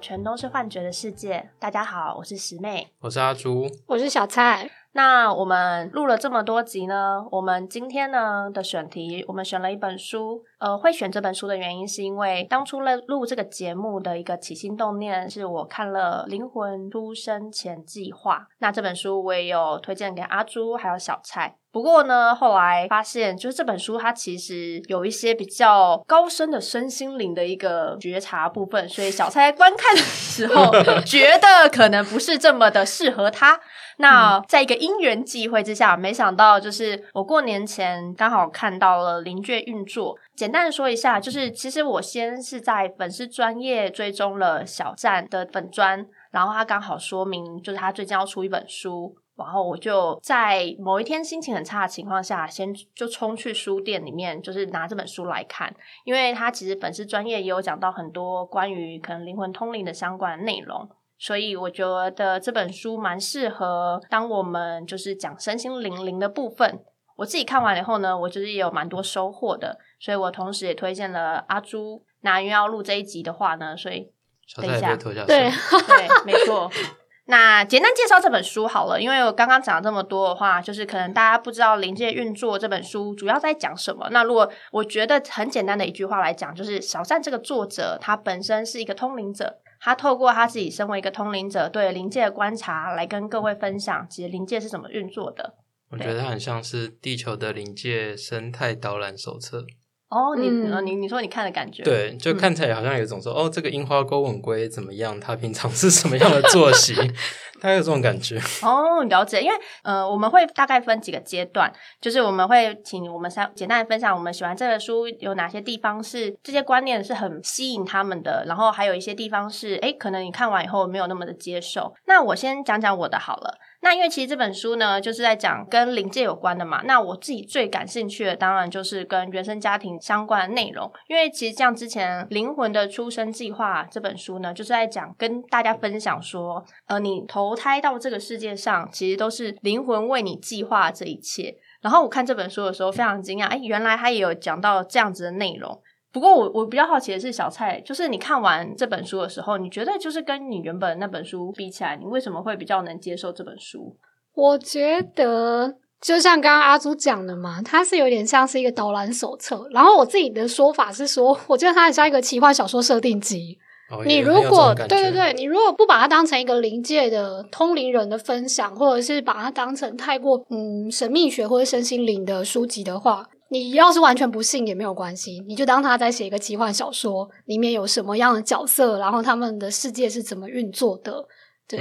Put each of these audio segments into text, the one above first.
全都是幻觉的世界。大家好，我是石妹，我是阿朱，我是小蔡。那我们录了这么多集呢，我们今天呢的选题，我们选了一本书。呃，会选这本书的原因，是因为当初了录这个节目的一个起心动念，是我看了《灵魂出生前计划》。那这本书我也有推荐给阿朱还有小蔡。不过呢，后来发现，就是这本书它其实有一些比较高深的身心灵的一个觉察部分，所以小蔡在观看的时候 觉得可能不是这么的适合他。那在一个因缘际会之下，没想到就是我过年前刚好看到了灵卷运作。简单的说一下，就是其实我先是在粉丝专业追踪了小站的粉专，然后他刚好说明就是他最近要出一本书，然后我就在某一天心情很差的情况下，先就冲去书店里面，就是拿这本书来看，因为它其实粉丝专业也有讲到很多关于可能灵魂通灵的相关的内容，所以我觉得这本书蛮适合当我们就是讲身心灵灵的部分。我自己看完以后呢，我就是也有蛮多收获的，所以我同时也推荐了阿朱。那因为要录这一集的话呢，所以等一下，对对，没错。那简单介绍这本书好了，因为我刚刚讲了这么多的话，就是可能大家不知道《临界运作》这本书主要在讲什么。那如果我觉得很简单的一句话来讲，就是小站这个作者他本身是一个通灵者，他透过他自己身为一个通灵者对临界的观察，来跟各位分享其实临界是怎么运作的。我觉得它很像是地球的临界生态导览手册。哦，你你你说你看的感觉，对，就看起来好像有一种说，哦，这个樱花钩吻龟怎么样？它平常是什么样的作息？它有这种感觉。哦，了解。因为呃，我们会大概分几个阶段，就是我们会请我们三简单的分享我们喜欢这个书有哪些地方是这些观念是很吸引他们的，然后还有一些地方是哎，可能你看完以后没有那么的接受。那我先讲讲我的好了。那因为其实这本书呢，就是在讲跟灵界有关的嘛。那我自己最感兴趣的，当然就是跟原生家庭相关的内容。因为其实像之前《灵魂的出生计划》这本书呢，就是在讲跟大家分享说，呃，你投胎到这个世界上，其实都是灵魂为你计划这一切。然后我看这本书的时候，非常惊讶，哎，原来他也有讲到这样子的内容。不过我我比较好奇的是，小蔡，就是你看完这本书的时候，你觉得就是跟你原本那本书比起来，你为什么会比较能接受这本书？我觉得就像刚刚阿朱讲的嘛，它是有点像是一个导览手册。然后我自己的说法是说，我觉得它很像一个奇幻小说设定集。你如果对对对，你如果不把它当成一个临界的通灵人的分享，或者是把它当成太过嗯神秘学或者身心灵的书籍的话。你要是完全不信也没有关系，你就当他在写一个奇幻小说，里面有什么样的角色，然后他们的世界是怎么运作的，对。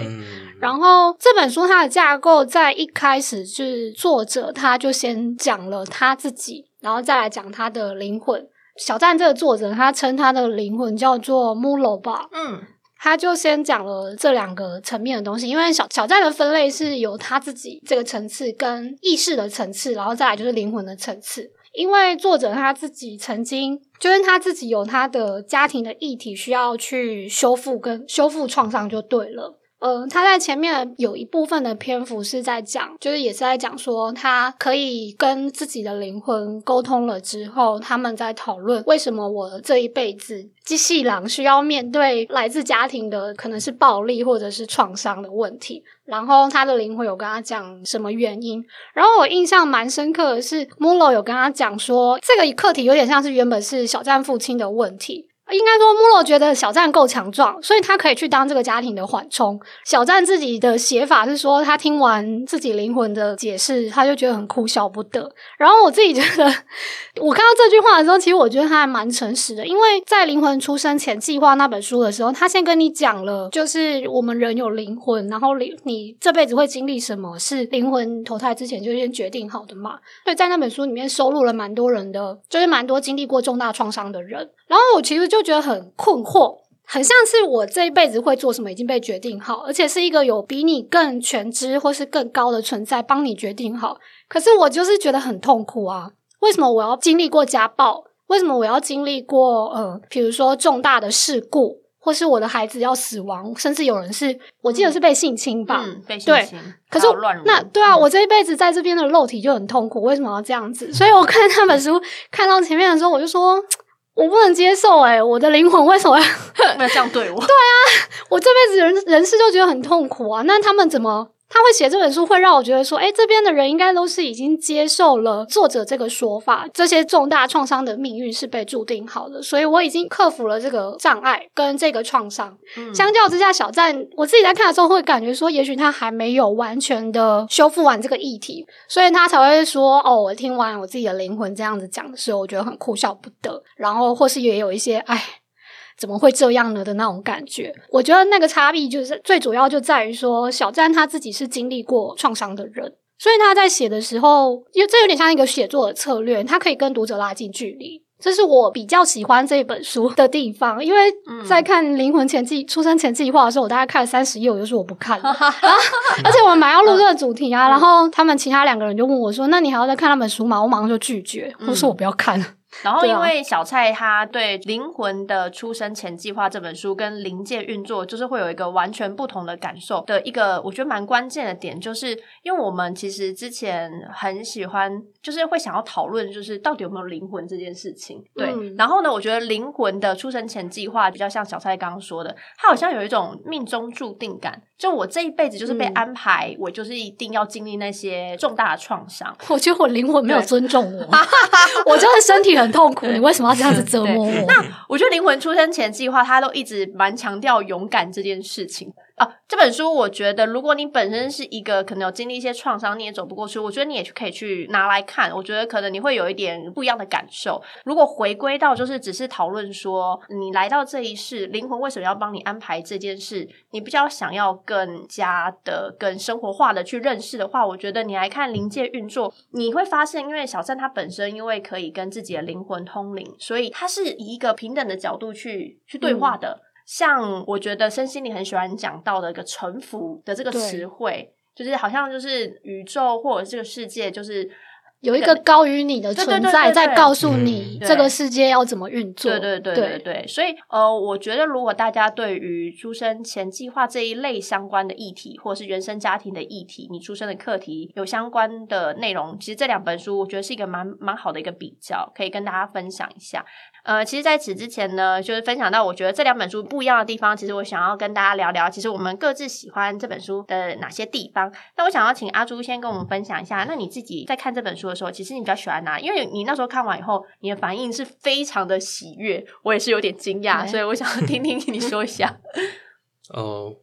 然后这本书它的架构在一开始是作者他就先讲了他自己，然后再来讲他的灵魂。小站这个作者他称他的灵魂叫做 Mulo 吧，嗯，他就先讲了这两个层面的东西，因为小小站的分类是有他自己这个层次跟意识的层次，然后再来就是灵魂的层次。因为作者他自己曾经，就是他自己有他的家庭的议题需要去修复跟修复创伤就对了。嗯，他在前面有一部分的篇幅是在讲，就是也是在讲说，他可以跟自己的灵魂沟通了之后，他们在讨论为什么我这一辈子机器狼需要面对来自家庭的可能是暴力或者是创伤的问题。然后他的灵魂有跟他讲什么原因？然后我印象蛮深刻的是，Mulo 有跟他讲说，这个课题有点像是原本是小站父亲的问题。应该说，穆洛觉得小站够强壮，所以他可以去当这个家庭的缓冲。小站自己的写法是说，他听完自己灵魂的解释，他就觉得很哭笑不得。然后我自己觉得，我看到这句话的时候，其实我觉得他还蛮诚实的，因为在《灵魂出生前计划》那本书的时候，他先跟你讲了，就是我们人有灵魂，然后灵你这辈子会经历什么，是灵魂投胎之前就先决定好的嘛。所以在那本书里面收录了蛮多人的，就是蛮多经历过重大创伤的人。然后我其实就。觉得很困惑，很像是我这一辈子会做什么已经被决定好，而且是一个有比你更全知或是更高的存在帮你决定好。可是我就是觉得很痛苦啊！为什么我要经历过家暴？为什么我要经历过呃，比如说重大的事故，或是我的孩子要死亡，甚至有人是我记得是被性侵吧？被性侵。可是那对啊，我这一辈子在这边的肉体就很痛苦，为什么要这样子？所以我看那本书看到前面的时候，我就说。我不能接受哎，我的灵魂为什么要 这样对我？对啊，我这辈子人人事就觉得很痛苦啊，那他们怎么？他会写这本书，会让我觉得说，哎，这边的人应该都是已经接受了作者这个说法，这些重大创伤的命运是被注定好的，所以我已经克服了这个障碍跟这个创伤。相较之下，小赞我自己在看的时候会感觉说，也许他还没有完全的修复完这个议题，所以他才会说，哦，我听完我自己的灵魂这样子讲的时候，我觉得很哭笑不得，然后或是也有一些，哎。怎么会这样呢的那种感觉？我觉得那个差异就是最主要就在于说，小詹他自己是经历过创伤的人，所以他在写的时候，因为这有点像一个写作的策略，他可以跟读者拉近距离。这是我比较喜欢这本书的地方，因为在看《灵魂前计出生前计划》的时候，我大概看了三十页，我就说我不看了。而且我们马上录这个主题啊，然后他们其他两个人就问我说：“那你还要再看那本书吗？”我马上就拒绝，我说我不要看了。然后，因为小蔡他对《灵魂的出生前计划》这本书跟灵界运作，就是会有一个完全不同的感受的一个，我觉得蛮关键的点，就是因为我们其实之前很喜欢，就是会想要讨论，就是到底有没有灵魂这件事情。对。然后呢，我觉得《灵魂的出生前计划》比较像小蔡刚刚说的，它好像有一种命中注定感，就我这一辈子就是被安排，我就是一定要经历那些重大的创伤。我觉得我灵魂没有尊重我，我就是身体很。很痛苦，你为什么要这样子折磨我？那我觉得灵魂出生前计划，他都一直蛮强调勇敢这件事情。啊，这本书我觉得，如果你本身是一个可能有经历一些创伤，你也走不过去，我觉得你也可以去拿来看。我觉得可能你会有一点不一样的感受。如果回归到就是只是讨论说，你来到这一世，灵魂为什么要帮你安排这件事，你比较想要更加的、更生活化的去认识的话，我觉得你来看灵界运作，你会发现，因为小三他本身因为可以跟自己的灵魂通灵，所以它是以一个平等的角度去去对话的。像我觉得身心里很喜欢讲到的一个臣服的这个词汇，就是好像就是宇宙或者这个世界，就是有一个高于你的存在在告诉你这个世界要怎么运作。对对对对对，所以呃，我觉得如果大家对于出生前计划这一类相关的议题，或者是原生家庭的议题，你出生的课题有相关的内容，其实这两本书我觉得是一个蛮蛮好的一个比较，可以跟大家分享一下。呃，其实，在此之前呢，就是分享到我觉得这两本书不一样的地方。其实我想要跟大家聊聊，其实我们各自喜欢这本书的哪些地方。那我想要请阿朱先跟我们分享一下。那你自己在看这本书的时候，其实你比较喜欢哪？因为你那时候看完以后，你的反应是非常的喜悦，我也是有点惊讶，所以我想听听你说一下。哦。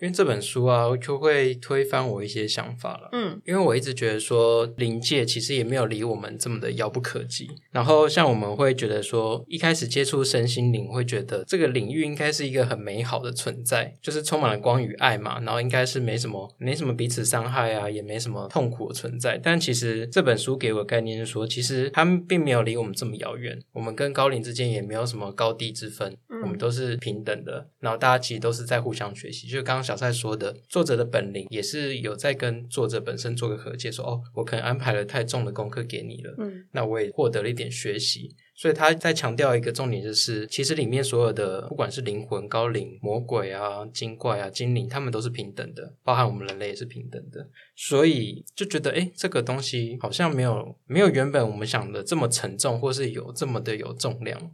因为这本书啊，就会推翻我一些想法了。嗯，因为我一直觉得说，灵界其实也没有离我们这么的遥不可及。然后，像我们会觉得说，一开始接触身心灵，会觉得这个领域应该是一个很美好的存在，就是充满了光与爱嘛。然后，应该是没什么、没什么彼此伤害啊，也没什么痛苦的存在。但其实这本书给我的概念是说，其实他们并没有离我们这么遥远。我们跟高龄之间也没有什么高低之分，我们都是平等的。然后，大家其实都是在互相学习。就刚刚。小蔡说的，作者的本领也是有在跟作者本身做个和解，说哦，我可能安排了太重的功课给你了，嗯，那我也获得了一点学习，所以他在强调一个重点，就是其实里面所有的，不管是灵魂、高灵、魔鬼啊、精怪啊、精灵，他们都是平等的，包含我们人类也是平等的，所以就觉得，哎，这个东西好像没有没有原本我们想的这么沉重，或是有这么的有重量。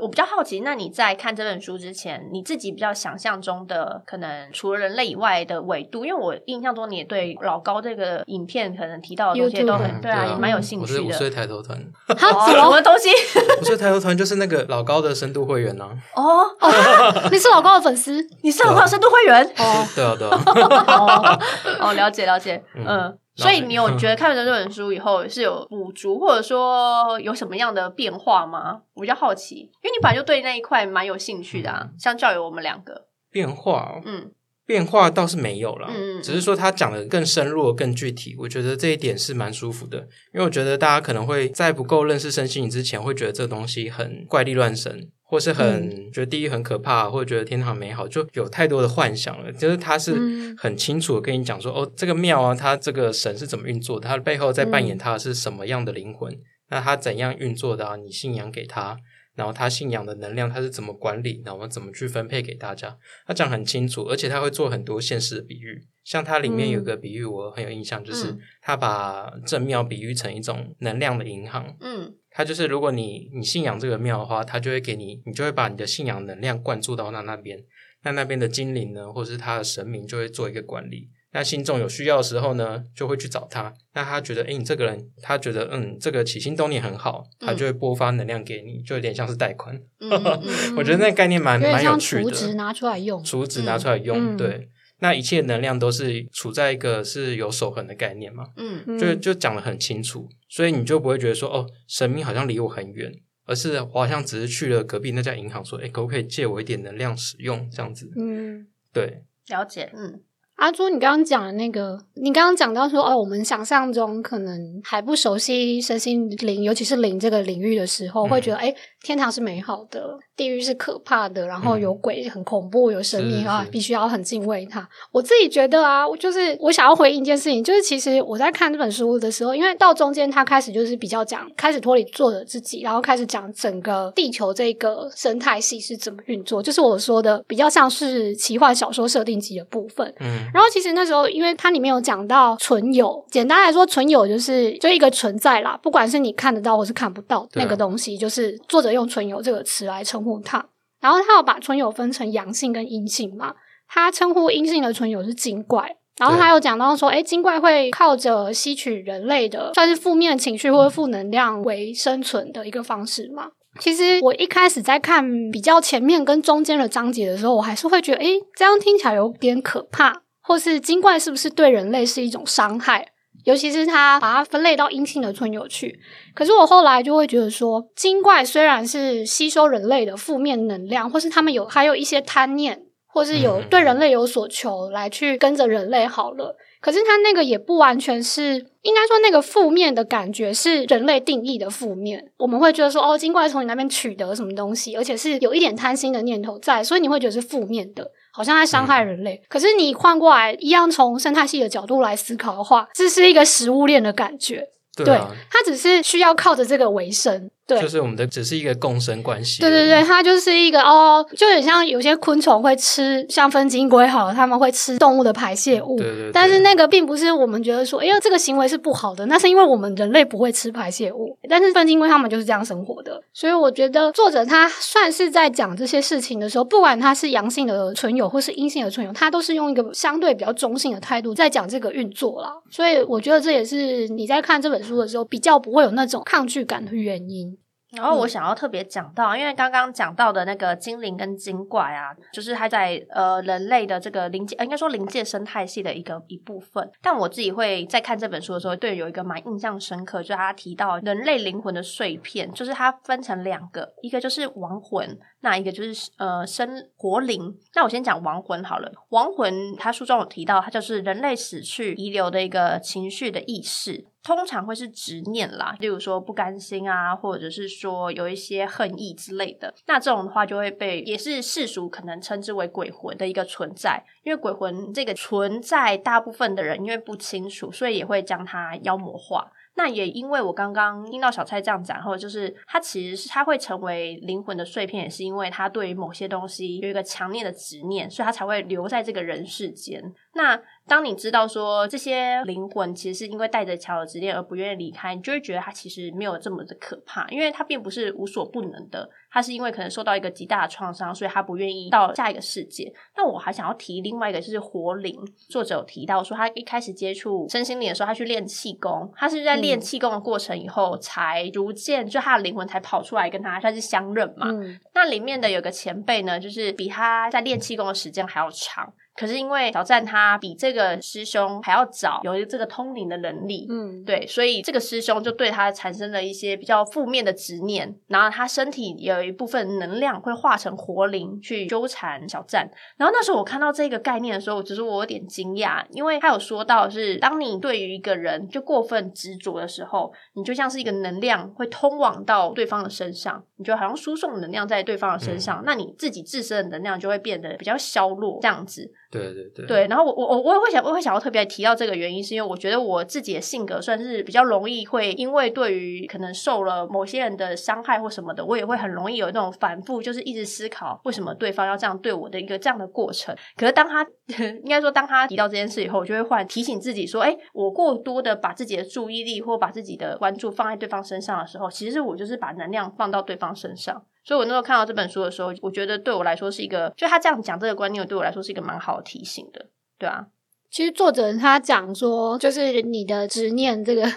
哎，我比较好奇，那你在看这本书之前，你自己比较想象中的可能除了人类以外的维度？因为我印象中你也对老高这个影片可能提到的东西都很对啊，也蛮有兴趣的。五岁抬头团，好，什么东西？五岁抬头团就是那个老高的深度会员呢。哦，你是老高的粉丝？你是老高的深度会员？哦，对啊，对啊。哦，了解了解，嗯。所以你有 觉得看完这本书以后是有补足，或者说有什么样的变化吗？我比较好奇，因为你本来就对那一块蛮有兴趣的啊。相较于我们两个变化，嗯，变化倒是没有了，嗯，只是说他讲的更深入、更具体。我觉得这一点是蛮舒服的，因为我觉得大家可能会在不够认识身心灵之前，会觉得这个东西很怪力乱神。或是很觉得地狱很可怕，或者觉得天堂美好，就有太多的幻想了。就是他是很清楚的跟你讲说，哦，这个庙啊，它这个神是怎么运作的，它的背后在扮演它是什么样的灵魂，那它怎样运作的啊？你信仰给他。然后他信仰的能量他是怎么管理？然后怎么去分配给大家？他讲很清楚，而且他会做很多现实的比喻。像他里面有个比喻，我很有印象，就是他把正庙比喻成一种能量的银行。嗯，他就是如果你你信仰这个庙的话，他就会给你，你就会把你的信仰能量灌注到那那边，那那边的精灵呢，或者是他的神明就会做一个管理。那信众有需要的时候呢，就会去找他。那他觉得，哎，你这个人，他觉得，嗯，这个起心动念很好，他就会播发能量给你，就有点像是贷款。我觉得那概念蛮蛮有趣的。储值拿出来用，储值拿出来用，对。那一切能量都是处在一个是有守恒的概念嘛？嗯，就就讲的很清楚，所以你就不会觉得说，哦，神明好像离我很远，而是我好像只是去了隔壁那家银行，说，哎，可不可以借我一点能量使用？这样子。嗯，对，了解，嗯。阿朱，你刚刚讲的那个，你刚刚讲到说，哦，我们想象中可能还不熟悉身心灵，尤其是灵这个领域的时候，会觉得，哎，天堂是美好的，地狱是可怕的，然后有鬼很恐怖，有神秘啊，必须要很敬畏它。我自己觉得啊，我就是我想要回应一件事情，就是其实我在看这本书的时候，因为到中间他开始就是比较讲，开始脱离作者自己，然后开始讲整个地球这个生态系是怎么运作，就是我说的比较像是奇幻小说设定集的部分，嗯。然后其实那时候，因为它里面有讲到存有，简单来说，存有就是就一个存在啦，不管是你看得到或是看不到那个东西，就是作者用存有这个词来称呼它。然后他要把存有分成阳性跟阴性嘛，他称呼阴性的存有是精怪。然后他有讲到说，哎，精怪会靠着吸取人类的算是负面情绪或者负能量为生存的一个方式嘛。其实我一开始在看比较前面跟中间的章节的时候，我还是会觉得，哎，这样听起来有点可怕。或是精怪是不是对人类是一种伤害？尤其是他把它分类到阴性的村有去。可是我后来就会觉得说，精怪虽然是吸收人类的负面能量，或是他们有还有一些贪念，或是有对人类有所求来去跟着人类好了。可是他那个也不完全是，应该说那个负面的感觉是人类定义的负面。我们会觉得说，哦，精怪从你那边取得什么东西，而且是有一点贪心的念头在，所以你会觉得是负面的。好像在伤害人类，可是你换过来，一样从生态系的角度来思考的话，这是一个食物链的感觉。对，它只是需要靠着这个为生。对，就是我们的只是一个共生关系。对对对，它就是一个哦，就很像有些昆虫会吃，像分金龟好了，他们会吃动物的排泄物。对对。但是那个并不是我们觉得说，哎呀，这个行为是不好的，那是因为我们人类不会吃排泄物。但是分金龟他们就是这样生活的，所以我觉得作者他算是在讲这些事情的时候，不管他是阳性的存有或是阴性的存有，他都是用一个相对比较中性的态度在讲这个运作啦。所以我觉得这也是你在看这本书的时候比较不会有那种抗拒感的原因。然后我想要特别讲到，因为刚刚讲到的那个精灵跟精怪啊，就是它在呃人类的这个灵界，应该说灵界生态系的一个一部分。但我自己会在看这本书的时候，对有一个蛮印象深刻，就是他提到人类灵魂的碎片，就是它分成两个，一个就是亡魂。那一个就是呃生活灵，那我先讲亡魂好了。亡魂，他书中有提到，它就是人类死去遗留的一个情绪的意识，通常会是执念啦，例如说不甘心啊，或者是说有一些恨意之类的。那这种的话，就会被也是世俗可能称之为鬼魂的一个存在，因为鬼魂这个存在，大部分的人因为不清楚，所以也会将它妖魔化。那也因为我刚刚听到小蔡这样讲，或者就是他其实是他会成为灵魂的碎片，也是因为他对于某些东西有一个强烈的执念，所以他才会留在这个人世间。那当你知道说这些灵魂其实是因为带着强的执念而不愿意离开，你就会觉得他其实没有这么的可怕，因为他并不是无所不能的。他是因为可能受到一个极大的创伤，所以他不愿意到下一个世界。那我还想要提另外一个，就是活灵。作者有提到说，他一开始接触身心灵的时候，他去练气功，他是在练气功的过程以后，才逐渐就他的灵魂才跑出来跟他算是相认嘛。那里面的有个前辈呢，就是比他在练气功的时间还要长。可是因为小赞他比这个师兄还要早有这个通灵的能力，嗯，对，所以这个师兄就对他产生了一些比较负面的执念，然后他身体有一部分能量会化成活灵去纠缠小赞。然后那时候我看到这个概念的时候，只是我有点惊讶，因为他有说到是当你对于一个人就过分执着的时候，你就像是一个能量会通往到对方的身上，你就好像输送能量在对方的身上，那你自己自身的能量就会变得比较消弱这样子。对对对，对。然后我我我我也会想，我会想要特别提到这个原因，是因为我觉得我自己的性格算是比较容易会，因为对于可能受了某些人的伤害或什么的，我也会很容易有那种反复，就是一直思考为什么对方要这样对我的一个这样的过程。可是当他 应该说，当他提到这件事以后，我就会换提醒自己说，哎，我过多的把自己的注意力或把自己的关注放在对方身上的时候，其实我就是把能量放到对方身上。所以我那时候看到这本书的时候，我觉得对我来说是一个，就他这样讲这个观念，对我来说是一个蛮好的提醒的，对啊。其实作者他讲说，就是你的执念这个。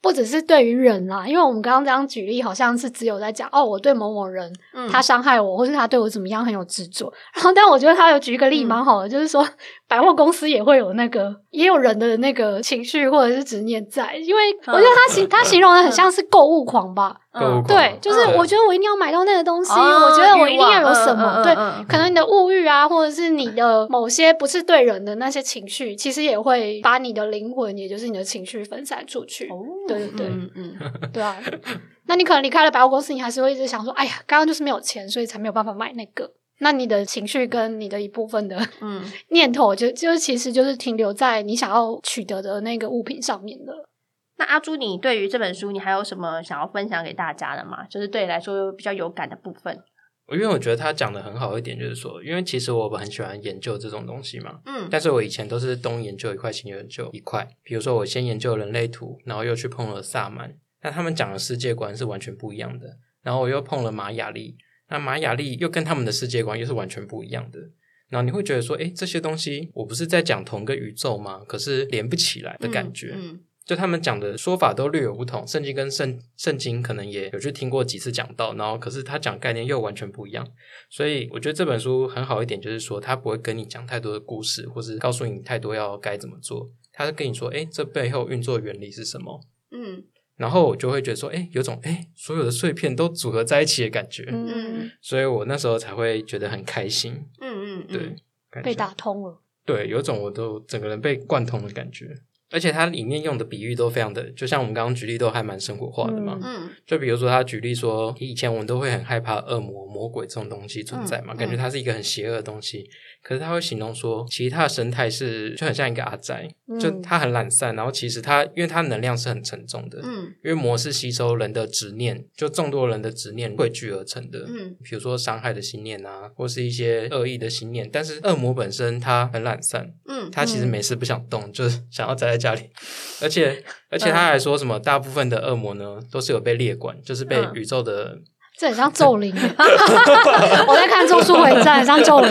不只是对于人啦，因为我们刚刚这样举例，好像是只有在讲哦，我对某某人他伤害我，或是他对我怎么样很有执着。然后，但我觉得他有举一个例蛮好的，就是说百货公司也会有那个也有人的那个情绪或者是执念在，因为我觉得他形他形容的很像是购物狂吧。嗯对，就是我觉得我一定要买到那个东西，我觉得我一定要有什么。对，可能你的物欲啊，或者是你的某些不是对人的那些情绪，其实也会把你的灵魂，也就是你的情绪分散出去。对对对，嗯嗯，对啊。那你可能离开了百货公司，你还是会一直想说，哎呀，刚刚就是没有钱，所以才没有办法买那个。那你的情绪跟你的一部分的嗯 念头，就就其实就是停留在你想要取得的那个物品上面的。那阿朱，你对于这本书，你还有什么想要分享给大家的吗？就是对你来说比较有感的部分。因为我觉得他讲的很好一点，就是说，因为其实我很喜欢研究这种东西嘛，嗯，但是我以前都是东研究一块，西研究一块。比如说，我先研究人类图，然后又去碰了萨满，那他们讲的世界观是完全不一样的。然后我又碰了玛雅历，那玛雅历又跟他们的世界观又是完全不一样的。然后你会觉得说，哎，这些东西我不是在讲同个宇宙吗？可是连不起来的感觉。嗯就他们讲的说法都略有不同，圣经跟圣圣经可能也有去听过几次讲到，然后可是他讲概念又完全不一样，所以我觉得这本书很好一点，就是说他不会跟你讲太多的故事，或是告诉你太多要该怎么做，他是跟你说，哎，这背后运作原理是什么？嗯，然后我就会觉得说，哎，有种哎，所有的碎片都组合在一起的感觉，嗯，所以我那时候才会觉得很开心，嗯嗯，对，被打通了，对，有种我都整个人被贯通的感觉。而且它里面用的比喻都非常的，就像我们刚刚举例都还蛮生活化的嘛。嗯，就比如说他举例说，以前我们都会很害怕恶魔、魔鬼这种东西存在嘛，感觉它是一个很邪恶的东西。可是他会形容说，其实他的神态是就很像一个阿宅，就他很懒散，然后其实他因为他能量是很沉重的，嗯，因为魔是吸收人的执念，就众多人的执念汇聚而成的，嗯，比如说伤害的心念啊，或是一些恶意的心念，但是恶魔本身他很懒散，嗯，他其实没事不想动，就是想要宅在家里，而且而且他还说什么，大部分的恶魔呢都是有被列管，就是被宇宙的。这很像咒灵 我在看《咒术回战》，很像咒灵，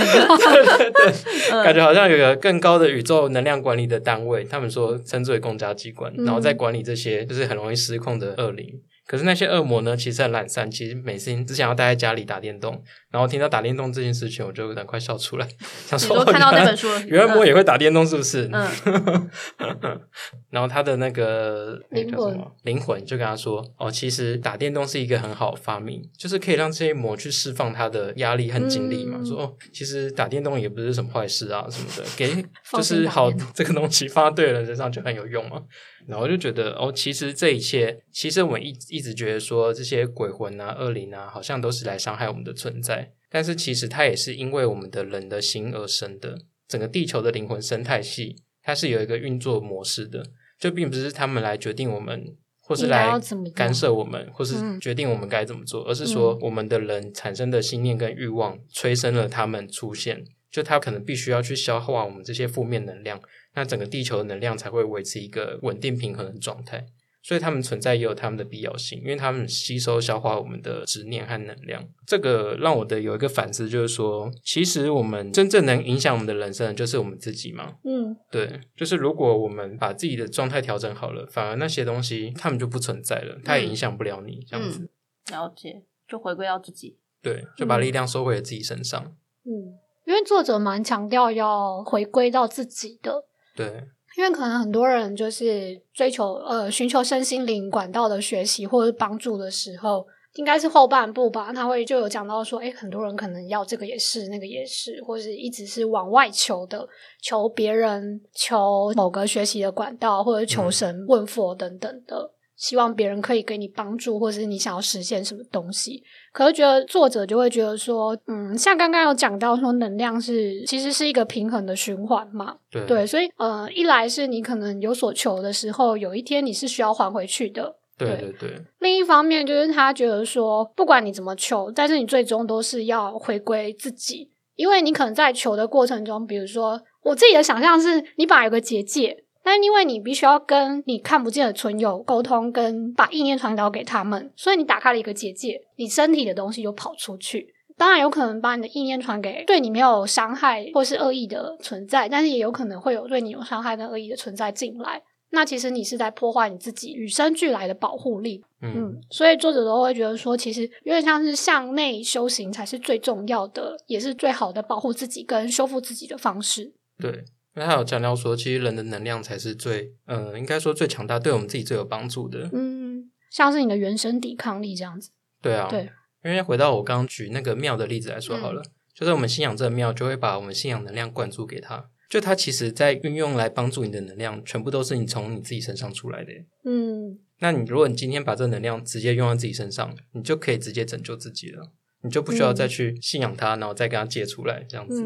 感觉好像有个更高的宇宙能量管理的单位，他们说称之为公家机关，然后在管理这些就是很容易失控的恶灵。可是那些恶魔呢，其实很懒散，其实每次只想要待在家里打电动。然后听到打电动这件事情，我就有点快笑出来，想说看到那本书，原来魔也会打电动，是不是？嗯。然后他的那个灵魂，灵魂就跟他说：“哦，其实打电动是一个很好的发明，就是可以让这些魔去释放他的压力和精力嘛。说哦，其实打电动也不是什么坏事啊，什么的，给 就是好这个东西发对了人身上就很有用嘛。”然后就觉得，哦，其实这一切，其实我们一一直觉得说，这些鬼魂啊、恶灵啊，好像都是来伤害我们的存在。但是其实它也是因为我们的人的心而生的。整个地球的灵魂生态系，它是有一个运作模式的，就并不是他们来决定我们，或是来干涉我们，或是决定我们该怎么做，而是说我们的人产生的信念跟欲望催生了他们出现。就他可能必须要去消化我们这些负面能量。那整个地球的能量才会维持一个稳定平衡的状态，所以他们存在也有他们的必要性，因为他们吸收消化我们的执念和能量。这个让我的有一个反思，就是说，其实我们真正能影响我们的人生，就是我们自己嘛。嗯，对，就是如果我们把自己的状态调整好了，反而那些东西他们就不存在了，它也影响不了你。这样子，了解，就回归到自己，对，就把力量收回了自己身上。嗯，因为作者蛮强调要回归到自己的。对，因为可能很多人就是追求呃寻求身心灵管道的学习或者帮助的时候，应该是后半部吧。他会就有讲到说，哎，很多人可能要这个也是，那个也是，或是一直是往外求的，求别人，求某个学习的管道，或者求神问佛等等的。希望别人可以给你帮助，或者是你想要实现什么东西。可是觉得作者就会觉得说，嗯，像刚刚有讲到说，能量是其实是一个平衡的循环嘛。对，所以呃，一来是你可能有所求的时候，有一天你是需要还回去的。对对对。另一方面就是他觉得说，不管你怎么求，但是你最终都是要回归自己，因为你可能在求的过程中，比如说我自己的想象是，你本来有个结界。但因为你必须要跟你看不见的存有沟通，跟把意念传导给他们，所以你打开了一个结界，你身体的东西就跑出去。当然有可能把你的意念传给对你没有伤害或是恶意的存在，但是也有可能会有对你有伤害跟恶意的存在进来。那其实你是在破坏你自己与生俱来的保护力。嗯，所以作者都会觉得说，其实有点像是向内修行才是最重要的，也是最好的保护自己跟修复自己的方式。对。因为他有强调说，其实人的能量才是最，呃，应该说最强大，对我们自己最有帮助的。嗯，像是你的原生抵抗力这样子。对啊，对。因为回到我刚刚举那个庙的例子来说好了，就是我们信仰这个庙，就会把我们信仰能量灌注给他，就他其实在运用来帮助你的能量，全部都是你从你自己身上出来的。嗯，那你如果你今天把这能量直接用在自己身上，你就可以直接拯救自己了。你就不需要再去信仰他，然后再跟他借出来这样子，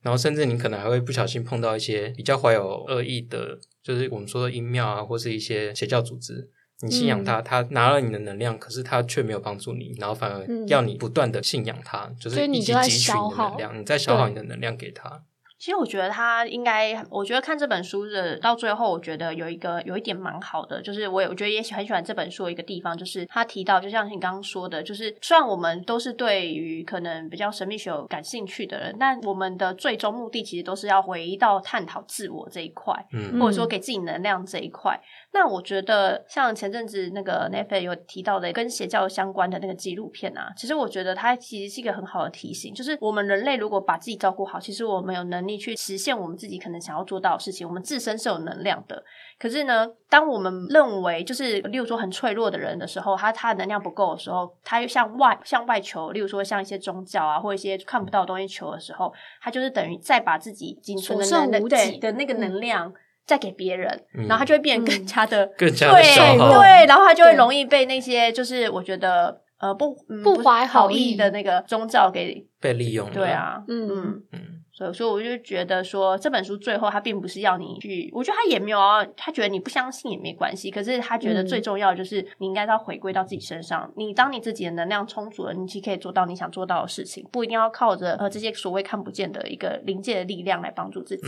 然后甚至你可能还会不小心碰到一些比较怀有恶意的，就是我们说的阴庙啊，或是一些邪教组织。你信仰他，他拿了你的能量，可是他却没有帮助你，然后反而要你不断的信仰他，就是以及汲取你的能量，你再消耗你的能量给他。其实我觉得他应该，我觉得看这本书的到最后，我觉得有一个有一点蛮好的，就是我也我觉得也很喜欢这本书的一个地方，就是他提到，就像你刚刚说的，就是虽然我们都是对于可能比较神秘学有感兴趣的人，但我们的最终目的其实都是要回到探讨自我这一块，嗯，或者说给自己能量这一块。那我觉得像前阵子那个 Netflix 有提到的跟邪教相关的那个纪录片啊，其实我觉得它其实是一个很好的提醒，就是我们人类如果把自己照顾好，其实我们有能力去实现我们自己可能想要做到的事情。我们自身是有能量的，可是呢，当我们认为就是例如说很脆弱的人的时候，他他的能量不够的时候，他又向外向外求，例如说像一些宗教啊或一些看不到的东西求的时候，他就是等于再把自己仅存的能对的那个能量。再给别人，然后他就会变得更加的 更加对对，然后他就会容易被那些就是我觉得呃不不怀好意的那个宗教给被利用。对啊，嗯嗯嗯，所以所以我就觉得说这本书最后他并不是要你去，我觉得他也没有要他觉得你不相信也没关系，可是他觉得最重要的就是你应该要回归到自己身上。你当你自己的能量充足了，你其实可以做到你想做到的事情，不一定要靠着呃这些所谓看不见的一个临界的力量来帮助自己。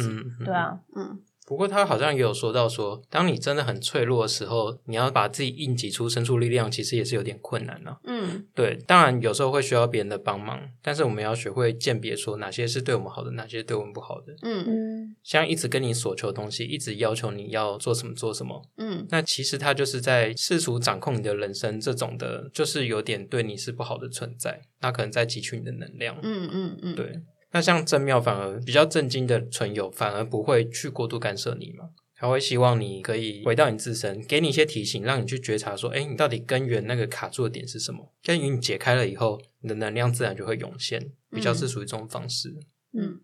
对啊，嗯。不过他好像也有说到说，当你真的很脆弱的时候，你要把自己硬挤出、生出力量，其实也是有点困难了。嗯，对，当然有时候会需要别人的帮忙，但是我们要学会鉴别，说哪些是对我们好的，哪些对我们不好的。嗯嗯，像一直跟你索求的东西，一直要求你要做什么做什么，嗯，那其实他就是在试图掌控你的人生，这种的，就是有点对你是不好的存在，他可能在汲取你的能量。嗯嗯嗯，对。那像正庙反而比较正经的存有，反而不会去过度干涉你嘛？他会希望你可以回到你自身，给你一些提醒，让你去觉察说，哎，你到底根源那个卡住的点是什么？根源你解开了以后，你的能量自然就会涌现，比较是属于这种方式。嗯，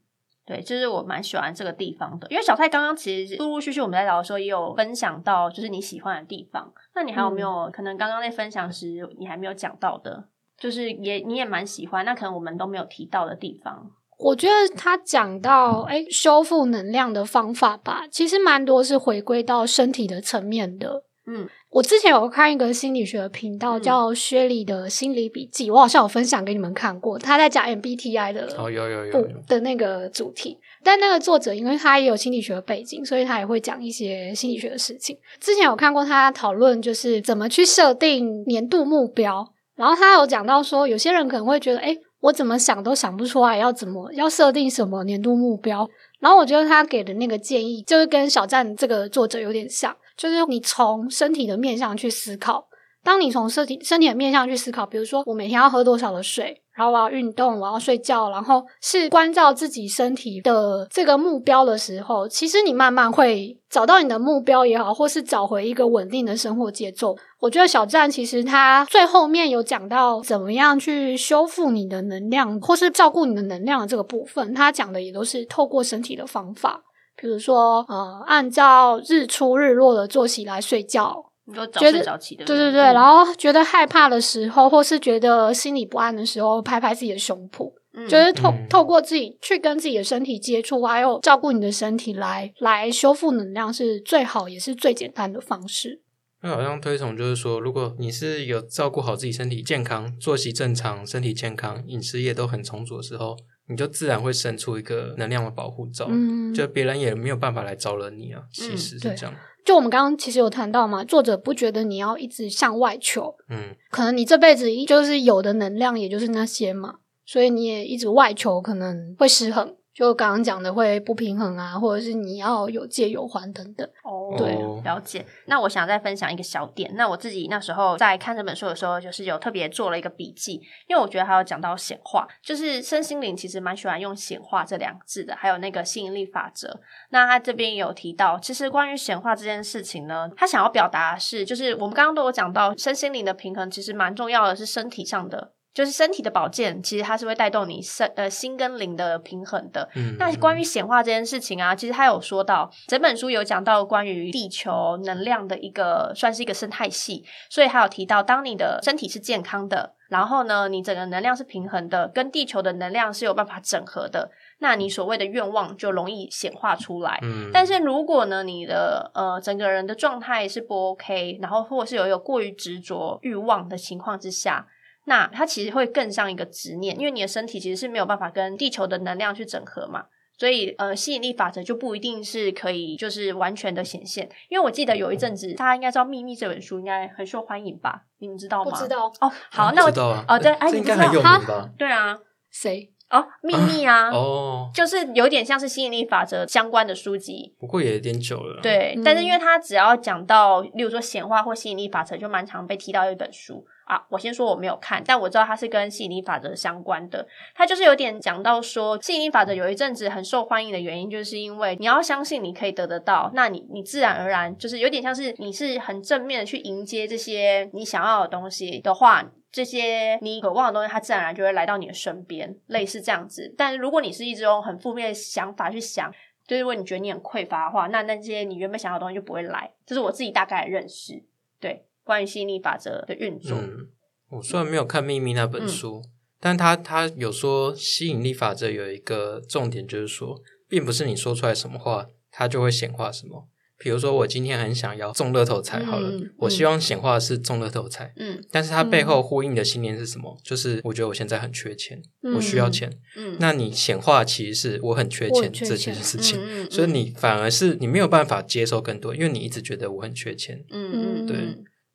对，就是我蛮喜欢这个地方的，因为小蔡刚刚其实陆陆续续我们在聊的时候也有分享到，就是你喜欢的地方。那你还有没有可能刚刚在分享时你还没有讲到的，就是也你也蛮喜欢，那可能我们都没有提到的地方？我觉得他讲到哎，修复能量的方法吧，其实蛮多是回归到身体的层面的。嗯，我之前有看一个心理学的频道，叫薛里的心理笔记，我好像有分享给你们看过。他在讲 MBTI 的哦，有有有的那个主题。但那个作者因为他也有心理学的背景，所以他也会讲一些心理学的事情。之前有看过他讨论，就是怎么去设定年度目标。然后他有讲到说，有些人可能会觉得，哎。我怎么想都想不出来要怎么要设定什么年度目标，然后我觉得他给的那个建议就是跟小站这个作者有点像，就是你从身体的面向去思考。当你从身体身体的面向去思考，比如说我每天要喝多少的水，然后我要运动，我要睡觉，然后是关照自己身体的这个目标的时候，其实你慢慢会找到你的目标也好，或是找回一个稳定的生活节奏。我觉得小站其实他最后面有讲到怎么样去修复你的能量，或是照顾你的能量的这个部分，他讲的也都是透过身体的方法，比如说呃，按照日出日落的作息来睡觉。觉得早起的，对对对，然后觉得害怕的时候，或是觉得心里不安的时候，拍拍自己的胸脯，就是透透过自己去跟自己的身体接触，还有照顾你的身体来来修复能量，是最好也是最简单的方式。那好像推崇就是说，如果你是有照顾好自己身体健康、作息正常、身体健康、饮食也都很充足的时候，你就自然会生出一个能量的保护罩，嗯就别人也没有办法来招惹你啊。其实是这样。就我们刚刚其实有谈到嘛，作者不觉得你要一直向外求，嗯，可能你这辈子就是有的能量也就是那些嘛，所以你也一直外求，可能会失衡。就刚刚讲的会不平衡啊，或者是你要有借有还等等。哦，对，了解。那我想再分享一个小点。那我自己那时候在看这本书的时候，就是有特别做了一个笔记，因为我觉得还有讲到显化，就是身心灵其实蛮喜欢用显化这两个字的，还有那个吸引力法则。那他这边有提到，其实关于显化这件事情呢，他想要表达是，就是我们刚刚都有讲到身心灵的平衡，其实蛮重要的是身体上的。就是身体的保健，其实它是会带动你身呃心跟灵的平衡的。那关于显化这件事情啊，其实他有说到，整本书有讲到关于地球能量的一个算是一个生态系，所以还有提到，当你的身体是健康的，然后呢，你整个能量是平衡的，跟地球的能量是有办法整合的，那你所谓的愿望就容易显化出来。嗯，但是如果呢，你的呃整个人的状态是不 OK，然后或者是有有过于执着欲望的情况之下。那它其实会更像一个执念，因为你的身体其实是没有办法跟地球的能量去整合嘛，所以呃吸引力法则就不一定是可以就是完全的显现。因为我记得有一阵子，大家应该知道《秘密》这本书应该很受欢迎吧？你们知道吗？不知道哦。好，那我知道啊哦对，哎，应该很有名吧？对啊，谁？哦，秘密啊，哦，就是有点像是吸引力法则相关的书籍，不过也有点久了。对，但是因为它只要讲到，例如说显化或吸引力法则，就蛮常被提到一本书啊。我先说我没有看，但我知道它是跟吸引力法则相关的。它就是有点讲到说，吸引力法则有一阵子很受欢迎的原因，就是因为你要相信你可以得得到，那你你自然而然就是有点像是你是很正面的去迎接这些你想要的东西的话。这些你渴望的东西，它自然而然就会来到你的身边，类似这样子。但如果你是一直用很负面的想法去想，就是如果你觉得你很匮乏的话，那那些你原本想要的东西就不会来。这是我自己大概的认识。对，关于吸引力法则的运作。嗯，我虽然没有看《秘密》那本书，但他他有说吸引力法则有一个重点，就是说，并不是你说出来什么话，它就会显化什么。比如说，我今天很想要中乐透彩，好了，我希望显化的是中乐透彩。嗯，但是它背后呼应的信念是什么？就是我觉得我现在很缺钱，我需要钱。嗯，那你显化其实是我很缺钱这件事情，所以你反而是你没有办法接受更多，因为你一直觉得我很缺钱。嗯嗯，对。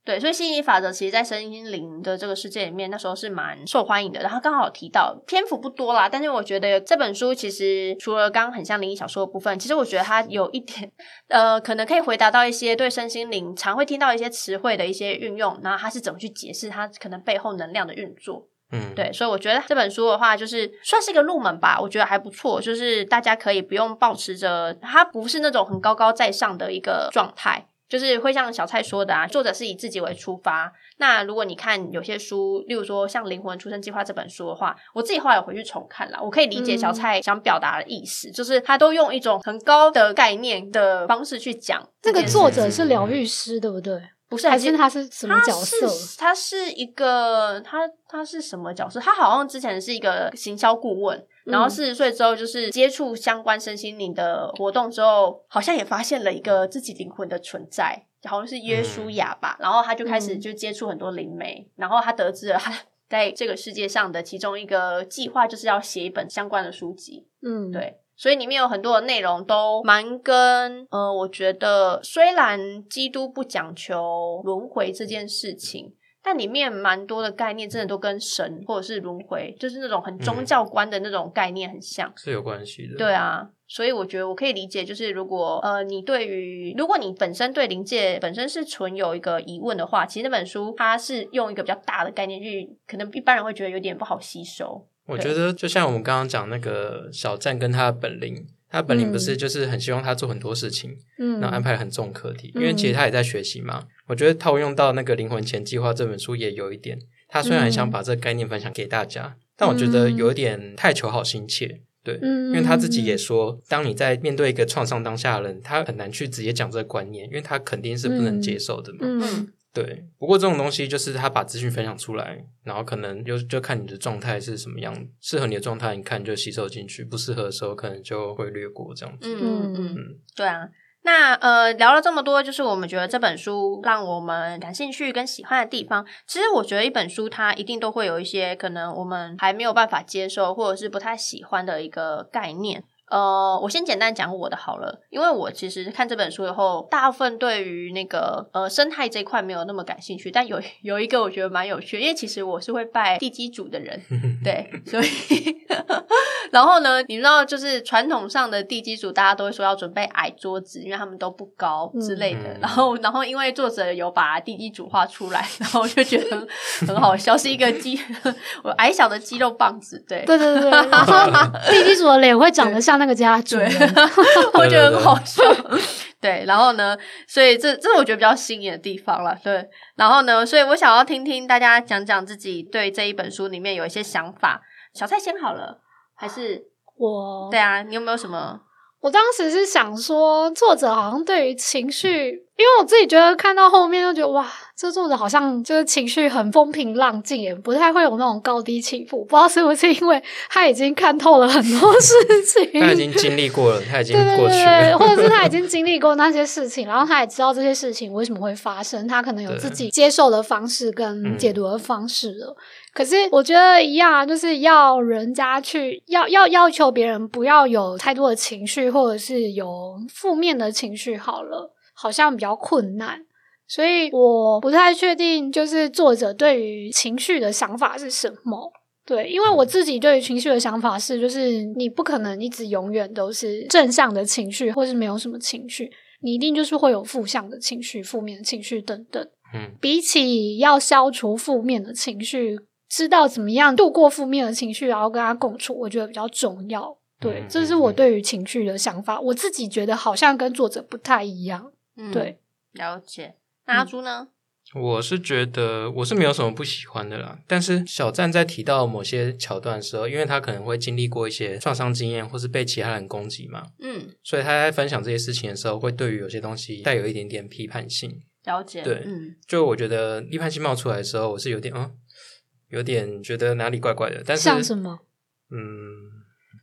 对，所以吸引力法则其实，在身心灵的这个世界里面，那时候是蛮受欢迎的。然后刚好提到篇幅不多啦，但是我觉得这本书其实除了刚刚很像灵异小说的部分，其实我觉得它有一点，呃，可能可以回答到一些对身心灵常会听到一些词汇的一些运用，然后它是怎么去解释它可能背后能量的运作。嗯，对，所以我觉得这本书的话，就是算是一个入门吧，我觉得还不错，就是大家可以不用保持着它不是那种很高高在上的一个状态。就是会像小蔡说的啊，作者是以自己为出发。那如果你看有些书，例如说像《灵魂出生计划》这本书的话，我自己后来有回去重看了，我可以理解小蔡想表达的意思，就是他都用一种很高的概念的方式去讲。这个作者是疗愈师，对不对？不是，还是他是什么角色？他是一个，他他是什么角色？他好像之前是一个行销顾问。然后四十岁之后，就是接触相关身心灵的活动之后，好像也发现了一个自己灵魂的存在，好像是约书亚吧。然后他就开始就接触很多灵媒，然后他得知了他在这个世界上的其中一个计划，就是要写一本相关的书籍。嗯，对，所以里面有很多的内容都蛮跟呃，我觉得虽然基督不讲求轮回这件事情。但里面蛮多的概念，真的都跟神或者是轮回，就是那种很宗教观的那种概念很像，是有关系的。对啊，所以我觉得我可以理解，就是如果呃你对于如果你本身对灵界本身是存有一个疑问的话，其实那本书它是用一个比较大的概念去，可能一般人会觉得有点不好吸收。我觉得就像我们刚刚讲那个小站跟他的本领。他本领不是就是很希望他做很多事情，嗯，然后安排很重课题，因为其实他也在学习嘛。我觉得套用到那个《灵魂前计划》这本书也有一点，他虽然想把这个概念分享给大家，但我觉得有点太求好心切。对，因为他自己也说，当你在面对一个创伤当下的人，他很难去直接讲这个观念，因为他肯定是不能接受的嘛。嗯，对。不过这种东西就是他把资讯分享出来，然后可能就就看你的状态是什么样，适合你的状态，你看就吸收进去；不适合的时候，可能就会略过这样子。嗯嗯嗯，对啊。那呃，聊了这么多，就是我们觉得这本书让我们感兴趣跟喜欢的地方。其实我觉得一本书它一定都会有一些可能我们还没有办法接受，或者是不太喜欢的一个概念。呃，我先简单讲我的好了，因为我其实看这本书以后，大部分对于那个呃生态这一块没有那么感兴趣，但有有一个我觉得蛮有趣，因为其实我是会拜地基主的人，对，所以 然后呢，你知道就是传统上的地基主，大家都会说要准备矮桌子，因为他们都不高之类的。然后，然后因为作者有把地基主画出来，然后我就觉得很好笑，是一个肌 我矮小的肌肉棒子，对，对对对，然后地基主的脸会长得像。那个家族，我觉得很好笑。对，然后呢，所以这这是我觉得比较新颖的地方了。对，然后呢，所以我想要听听大家讲讲自己对这一本书里面有一些想法。小蔡先好了，还是我？对啊，你有没有什么？我当时是想说，作者好像对于情绪，因为我自己觉得看到后面就觉得哇。这作者好像就是情绪很风平浪静，也不太会有那种高低起伏。不知道是不是因为他已经看透了很多事情，他已经经历过了，他已经过去了，或者是他已经经历过那些事情，然后他也知道这些事情为什么会发生，他可能有自己接受的方式跟解读的方式了。可是我觉得一样啊，就是要人家去要要要求别人不要有太多的情绪，或者是有负面的情绪，好了，好像比较困难。所以我不太确定，就是作者对于情绪的想法是什么。对，因为我自己对于情绪的想法是，就是你不可能一直永远都是正向的情绪，或是没有什么情绪，你一定就是会有负向的情绪、负面的情绪等等。嗯，比起要消除负面的情绪，知道怎么样度过负面的情绪，然后跟他共处，我觉得比较重要。对，这是我对于情绪的想法。我自己觉得好像跟作者不太一样。嗯对，了解。阿朱呢？我是觉得我是没有什么不喜欢的啦。但是小站在提到某些桥段的时候，因为他可能会经历过一些创伤经验，或是被其他人攻击嘛，嗯，所以他在分享这些事情的时候，会对于有些东西带有一点点批判性。了解，对，嗯，就我觉得批判性冒出来的时候，我是有点嗯，有点觉得哪里怪怪的。但是像什么？嗯，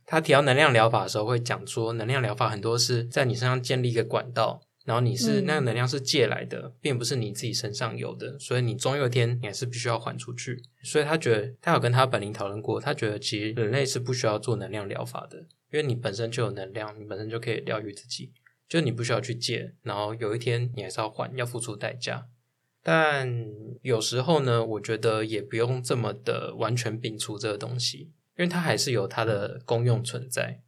他提到能量疗法的时候，会讲说能量疗法很多是在你身上建立一个管道。然后你是那个能量是借来的，并不是你自己身上有的，所以你终有一天你还是必须要还出去。所以他觉得他有跟他本灵讨论过，他觉得其实人类是不需要做能量疗法的，因为你本身就有能量，你本身就可以疗愈自己，就你不需要去借。然后有一天你还是要还，要付出代价。但有时候呢，我觉得也不用这么的完全摒除这个东西，因为它还是有它的功用存在。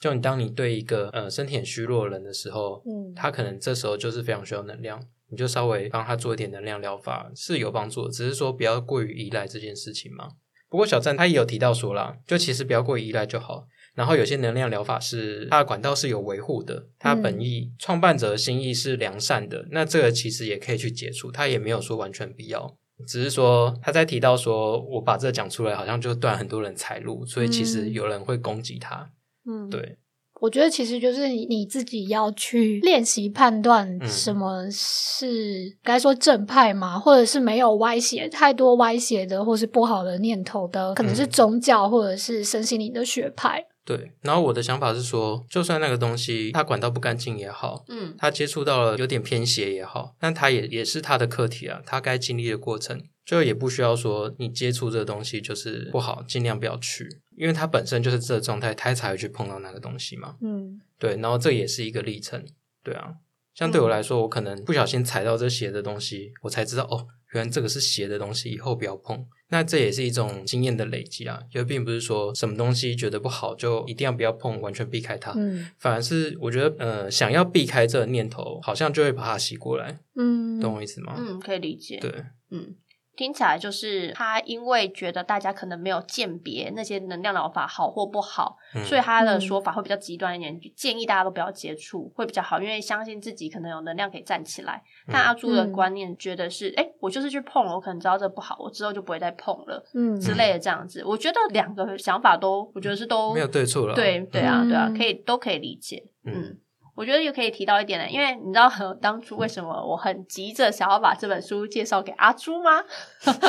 就你当你对一个呃身体很虚弱的人的时候，嗯，他可能这时候就是非常需要能量，你就稍微帮他做一点能量疗法是有帮助的，只是说不要过于依赖这件事情嘛。不过小赞他也有提到说啦，就其实不要过于依赖就好。然后有些能量疗法是它的管道是有维护的，它本意创办者的心意是良善的，那这个其实也可以去解除，他也没有说完全必要，只是说他在提到说我把这讲出来，好像就断很多人财路，所以其实有人会攻击他。嗯，对，我觉得其实就是你自己要去练习判断什么是该说正派嘛，或者是没有歪斜太多歪斜的或是不好的念头的，可能是宗教或者是身心灵的学派。对，然后我的想法是说，就算那个东西它管道不干净也好，嗯，它接触到了有点偏斜也好，但它也也是它的课题啊，它该经历的过程。就也不需要说你接触这个东西就是不好，尽量不要去，因为它本身就是这个状态，它才会去碰到那个东西嘛。嗯，对，然后这也是一个历程，对啊。像对我来说，我可能不小心踩到这鞋的东西，我才知道哦，原来这个是鞋的东西，以后不要碰。那这也是一种经验的累积啊，就并不是说什么东西觉得不好就一定要不要碰，完全避开它。嗯，反而是我觉得，呃，想要避开这个念头，好像就会把它吸过来。嗯，懂我意思吗？嗯，可以理解。对，嗯。听起来就是他因为觉得大家可能没有鉴别那些能量疗法好或不好，所以他的说法会比较极端一点，建议大家都不要接触会比较好，因为相信自己可能有能量可以站起来。但阿朱的观念觉得是，哎，我就是去碰了，我可能知道这不好，我之后就不会再碰了，嗯之类的这样子。我觉得两个想法都，我觉得是都没有对错了。对对啊对啊，可以都可以理解，嗯。我觉得也可以提到一点呢，因为你知道当初为什么我很急着想要把这本书介绍给阿朱吗？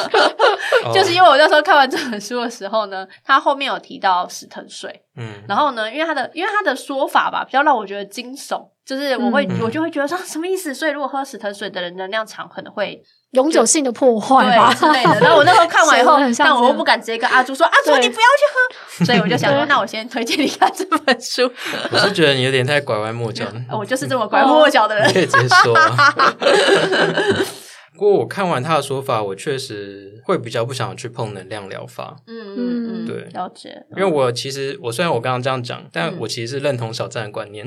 就是因为我那时候看完这本书的时候呢，他后面有提到死藤水，嗯，然后呢，因为他的因为他的说法吧，比较让我觉得惊悚，就是我会我就会觉得说什么意思？所以如果喝死藤水的人能量场可能会。永久性的破坏吧之类的。然后我那时候看完以后，但我又不敢直接跟阿朱说：“阿朱，你不要去喝。”所以我就想说：“那我先推荐你看这本书。”我是觉得你有点太拐弯抹角。我就是这么拐弯抹角的人。可以直接说。不过我看完他的说法，我确实会比较不想去碰能量疗法。嗯嗯嗯，对，了解。因为我其实我虽然我刚刚这样讲，但我其实是认同小站的观念。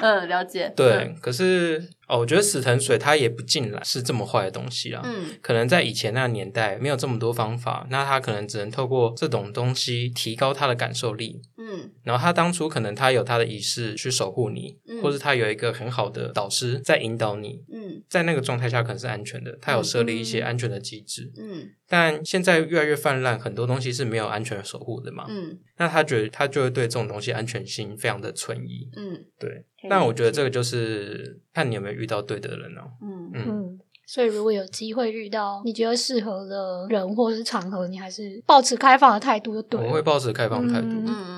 嗯，了解。对，可是。哦，我觉得死藤水它也不进来是这么坏的东西啊。嗯，可能在以前那个年代没有这么多方法，那他可能只能透过这种东西提高他的感受力。嗯，然后他当初可能他有他的仪式去守护你，或者他有一个很好的导师在引导你。嗯，在那个状态下可能是安全的，他有设立一些安全的机制。嗯，但现在越来越泛滥，很多东西是没有安全守护的嘛。嗯，那他觉得他就会对这种东西安全性非常的存疑。嗯，对。但我觉得这个就是看你有没有遇到对的人哦。嗯嗯，所以如果有机会遇到你觉得适合的人或者是场合，你还是保持开放的态度就对。我会保持开放态度，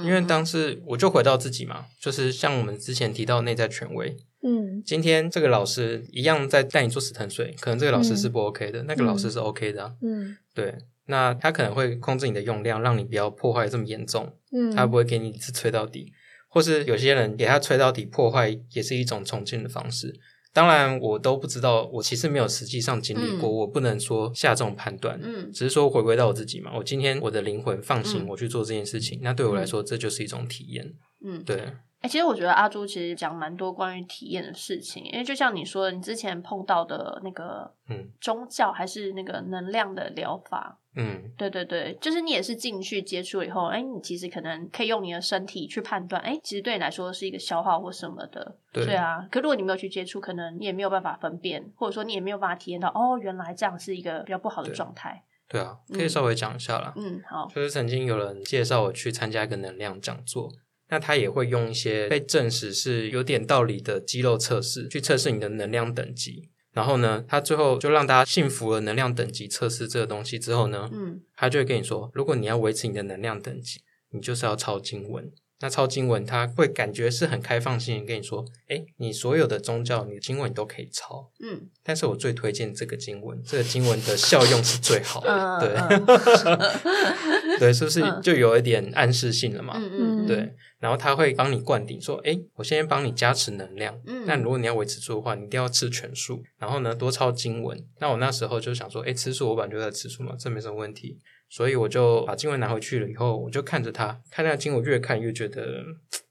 因为当时我就回到自己嘛，就是像我们之前提到内在权威。嗯，今天这个老师一样在带你做死藤水，可能这个老师是不 OK 的，那个老师是 OK 的。嗯，对，那他可能会控制你的用量，让你不要破坏这么严重。嗯，他不会给你一次吹到底。或是有些人给他吹到底破坏，也是一种重建的方式。当然，我都不知道，我其实没有实际上经历过，我不能说下这种判断。嗯，只是说回归到我自己嘛。我今天我的灵魂放行，我去做这件事情，那对我来说，这就是一种体验。嗯，对。哎，其实我觉得阿朱其实讲蛮多关于体验的事情，因为就像你说的，你之前碰到的那个，嗯，宗教还是那个能量的疗法。嗯，对对对，就是你也是进去接触以后，哎，你其实可能可以用你的身体去判断，哎，其实对你来说是一个消耗或什么的，对啊。可如果你没有去接触，可能你也没有办法分辨，或者说你也没有办法体验到，哦，原来这样是一个比较不好的状态。对啊，可以稍微讲一下啦。嗯，好。就是曾经有人介绍我去参加一个能量讲座，那他也会用一些被证实是有点道理的肌肉测试，去测试你的能量等级。然后呢，他最后就让大家信服了能量等级测试这个东西之后呢，嗯，他就会跟你说，如果你要维持你的能量等级，你就是要抄经文。那抄经文，他会感觉是很开放性，跟你说，哎，你所有的宗教，你的经文你都可以抄，嗯，但是我最推荐这个经文，这个经文的效用是最好的，对，对，是不是就有一点暗示性了嘛？嗯嗯，对。然后他会帮你灌顶，说：“哎，我先帮你加持能量。嗯，但如果你要维持住的话，你一定要吃全素。然后呢，多抄经文。那我那时候就想说，哎，吃素我本来就在吃素嘛，这没什么问题。所以我就把经文拿回去了。以后我就看着它，看那个经文，越看越觉得。”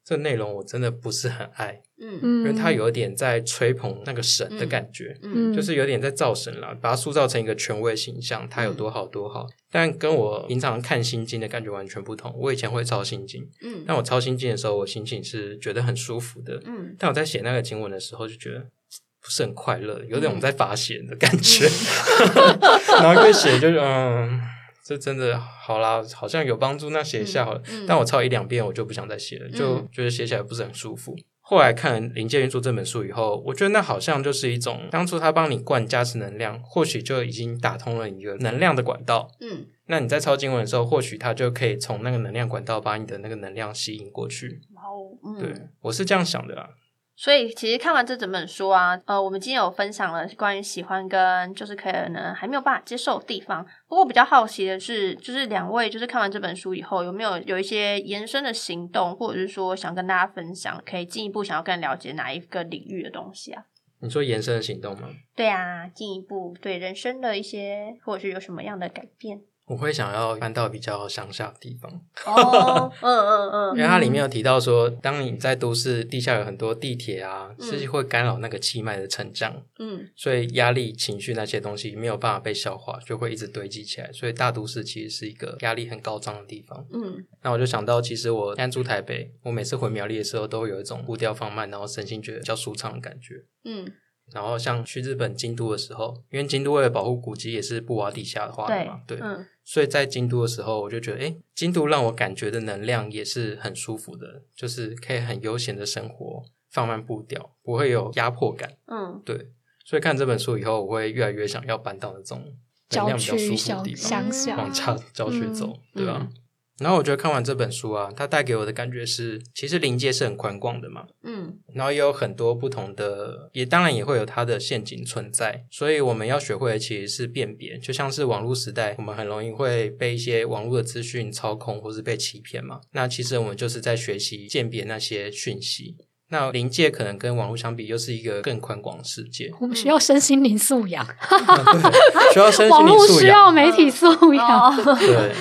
这内容我真的不是很爱，嗯，因为它有点在吹捧那个神的感觉，嗯，就是有点在造神了，把它塑造成一个权威形象，它有多好多好，但跟我平常看心经的感觉完全不同。我以前会抄心经，嗯，但我抄心经的时候，我心情是觉得很舒服的，嗯，但我在写那个经文的时候，就觉得不是很快乐，有种在发泄的感觉，然后越写就是嗯。这真的好啦，好像有帮助，那写一下好了。但我抄一两遍，我就不想再写了，就觉得写起来不是很舒服。后来看《灵界运作》这本书以后，我觉得那好像就是一种当初他帮你灌加持能量，或许就已经打通了一个能量的管道。嗯，那你在抄经文的时候，或许他就可以从那个能量管道把你的那个能量吸引过去。哦，对，我是这样想的啦。所以其实看完这整本书啊，呃，我们今天有分享了关于喜欢跟就是可能还没有办法接受的地方。不过比较好奇的是，就是两位就是看完这本书以后，有没有有一些延伸的行动，或者是说想跟大家分享，可以进一步想要更了解哪一个领域的东西啊？你说延伸的行动吗？对啊，进一步对人生的一些，或者是有什么样的改变？我会想要搬到比较乡下的地方。哦，嗯嗯嗯，因为它里面有提到说，当你在都市地下有很多地铁啊，是会干扰那个气脉的沉降。嗯，所以压力、情绪那些东西没有办法被消化，就会一直堆积起来。所以大都市其实是一个压力很高涨的地方。嗯，那我就想到，其实我现在住台北，我每次回苗栗的时候，都会有一种步调放慢，然后身心觉得比较舒畅的感觉。嗯。然后像去日本京都的时候，因为京都为了保护古迹，也是不挖地下的话嘛，对，所以在京都的时候，我就觉得，哎，京都让我感觉的能量也是很舒服的，就是可以很悠闲的生活，放慢步调，不会有压迫感。嗯，对，所以看这本书以后，我会越来越想要搬到那种能量比较舒服的地方，往郊郊区走，对吧？然后我觉得看完这本书啊，它带给我的感觉是，其实临界是很宽广的嘛，嗯，然后也有很多不同的，也当然也会有它的陷阱存在，所以我们要学会的其实是辨别，就像是网络时代，我们很容易会被一些网络的资讯操控，或是被欺骗嘛，那其实我们就是在学习鉴别那些讯息。那临界可能跟网络相比，又是一个更宽广的世界。我们需要身心灵素养，需要身心灵素养，需要媒体素养。对，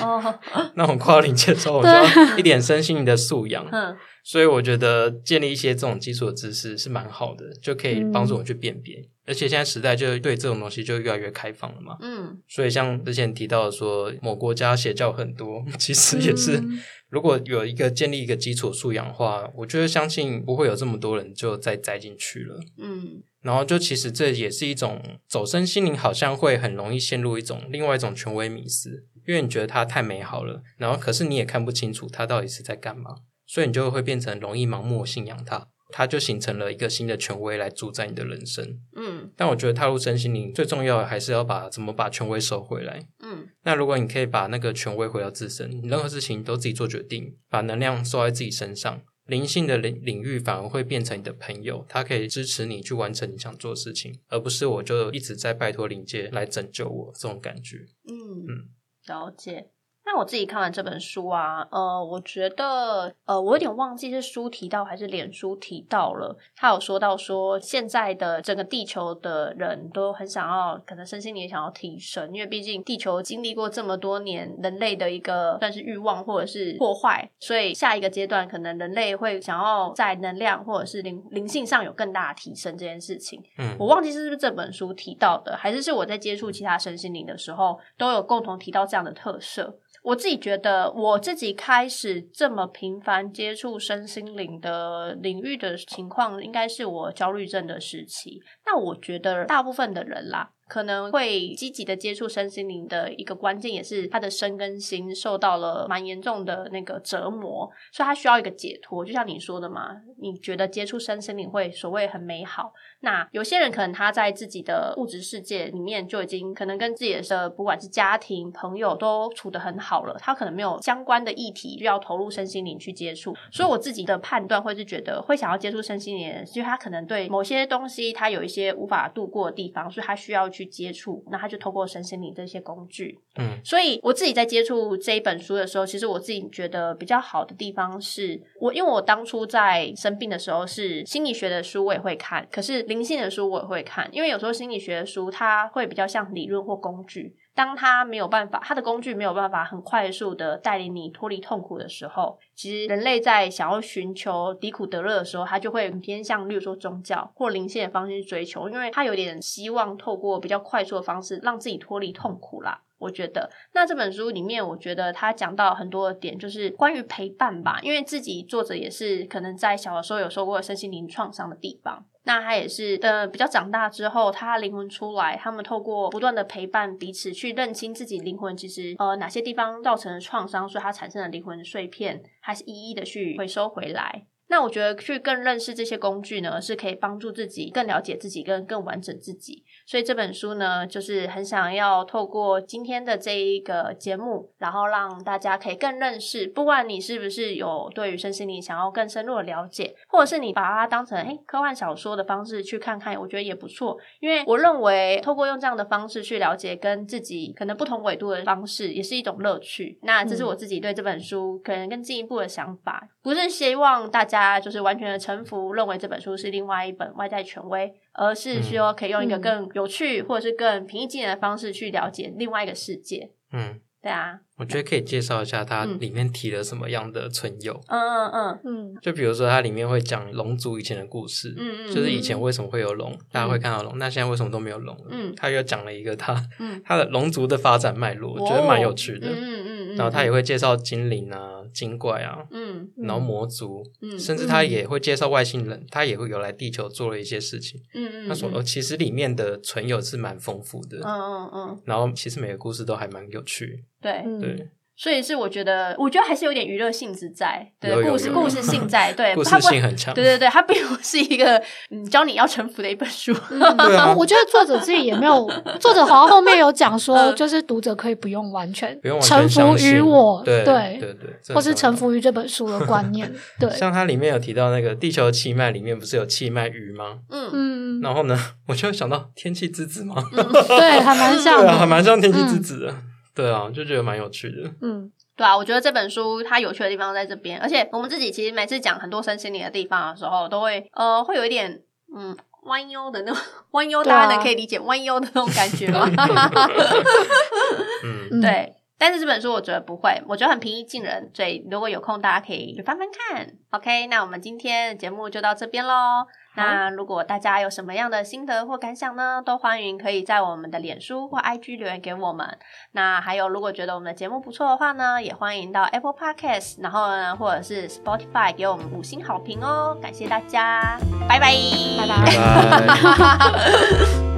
那我们跨临界之后，我们需要一点身心灵的素养。嗯，所以我觉得建立一些这种基础的知识是蛮好的，就可以帮助我们去辨别。而且现在时代就对这种东西就越来越开放了嘛。嗯，所以像之前提到说，某国家邪教很多，其实也是。如果有一个建立一个基础素养的话，我觉得相信不会有这么多人就再栽进去了。嗯，然后就其实这也是一种走身心灵，好像会很容易陷入一种另外一种权威迷思，因为你觉得它太美好了，然后可是你也看不清楚它到底是在干嘛，所以你就会变成容易盲目信仰它。它就形成了一个新的权威来主宰你的人生。嗯，但我觉得踏入身心灵最重要的还是要把怎么把权威收回来。嗯，那如果你可以把那个权威回到自身，任何事情都自己做决定，把能量收在自己身上，灵性的领领域反而会变成你的朋友，它可以支持你去完成你想做的事情，而不是我就一直在拜托灵界来拯救我这种感觉。嗯嗯，了解。那我自己看完这本书啊，呃，我觉得，呃，我有点忘记是书提到还是脸书提到了，他有说到说，现在的整个地球的人都很想要，可能身心灵想要提升，因为毕竟地球经历过这么多年人类的一个算是欲望或者是破坏，所以下一个阶段可能人类会想要在能量或者是灵灵性上有更大的提升这件事情。嗯，我忘记是不是这本书提到的，还是是我在接触其他身心灵的时候都有共同提到这样的特色。我自己觉得，我自己开始这么频繁接触身心灵的领域的情况，应该是我焦虑症的时期。那我觉得大部分的人啦。可能会积极的接触身心灵的一个关键，也是他的身跟心受到了蛮严重的那个折磨，所以他需要一个解脱。就像你说的嘛，你觉得接触身心灵会所谓很美好，那有些人可能他在自己的物质世界里面就已经可能跟自己的不管是家庭朋友都处得很好了，他可能没有相关的议题需要投入身心灵去接触。所以我自己的判断会是觉得会想要接触身心灵，因为他可能对某些东西他有一些无法度过的地方，所以他需要。去接触，那他就透过身心灵这些工具，嗯，所以我自己在接触这一本书的时候，其实我自己觉得比较好的地方是，我因为我当初在生病的时候是心理学的书我也会看，可是灵性的书我也会看，因为有时候心理学的书它会比较像理论或工具。当他没有办法，他的工具没有办法很快速的带领你脱离痛苦的时候，其实人类在想要寻求离苦得乐的时候，他就会偏向，例如说宗教或灵性的方式去追求，因为他有点希望透过比较快速的方式让自己脱离痛苦啦。我觉得，那这本书里面，我觉得他讲到很多的点，就是关于陪伴吧，因为自己作者也是可能在小的时候有受过身心灵创伤的地方。那他也是，呃，比较长大之后，他灵魂出来，他们透过不断的陪伴彼此，去认清自己灵魂其实呃哪些地方造成了创伤，所以他产生了灵魂碎片，还是一一的去回收回来。那我觉得去更认识这些工具呢，是可以帮助自己更了解自己，跟更完整自己。所以这本书呢，就是很想要透过今天的这一个节目，然后让大家可以更认识，不管你是不是有对于身心灵想要更深入的了解，或者是你把它当成诶科幻小说的方式去看看，我觉得也不错。因为我认为透过用这样的方式去了解跟自己可能不同纬度的方式，也是一种乐趣。那这是我自己对这本书可能更进一步的想法，不是希望大家。家就是完全的臣服，认为这本书是另外一本外在权威，而是说可以用一个更有趣或者是更平易近人的方式去了解另外一个世界。嗯。对啊，我觉得可以介绍一下它里面提了什么样的存有。嗯嗯嗯嗯，就比如说它里面会讲龙族以前的故事，嗯嗯，就是以前为什么会有龙，大家会看到龙，那现在为什么都没有龙？嗯，他又讲了一个他，他的龙族的发展脉络，我觉得蛮有趣的。嗯然后他也会介绍精灵啊、精怪啊，嗯，然后魔族，嗯，甚至他也会介绍外星人，他也会有来地球做了一些事情。嗯嗯，他说其实里面的存有是蛮丰富的。嗯嗯嗯，然后其实每个故事都还蛮有趣。对对，所以是我觉得，我觉得还是有点娱乐性质在，对故事故事性在，对故事性很强，对对对，它并不是一个嗯教你要臣服的一本书。对啊，我觉得作者自己也没有，作者好像后面有讲说，就是读者可以不用完全臣服于我，对对对对，或是臣服于这本书的观念。对，像它里面有提到那个地球气脉里面不是有气脉鱼吗？嗯。嗯，然后呢，我就想到天气之子嘛，对，还蛮像，对啊，还蛮像天气之子的。对啊，就觉得蛮有趣的。嗯，对啊，我觉得这本书它有趣的地方在这边，而且我们自己其实每次讲很多身心灵的地方的时候，都会呃会有一点嗯弯腰的那种弯腰，大家能可以理解弯腰的那种感觉吗？嗯，对。但是这本书我觉得不会，我觉得很平易近人，所以如果有空大家可以翻翻看。OK，那我们今天的节目就到这边喽。那如果大家有什么样的心得或感想呢，都欢迎可以在我们的脸书或 IG 留言给我们。那还有，如果觉得我们的节目不错的话呢，也欢迎到 Apple Podcast，然后呢，或者是 Spotify 给我们五星好评哦。感谢大家，拜拜，拜拜。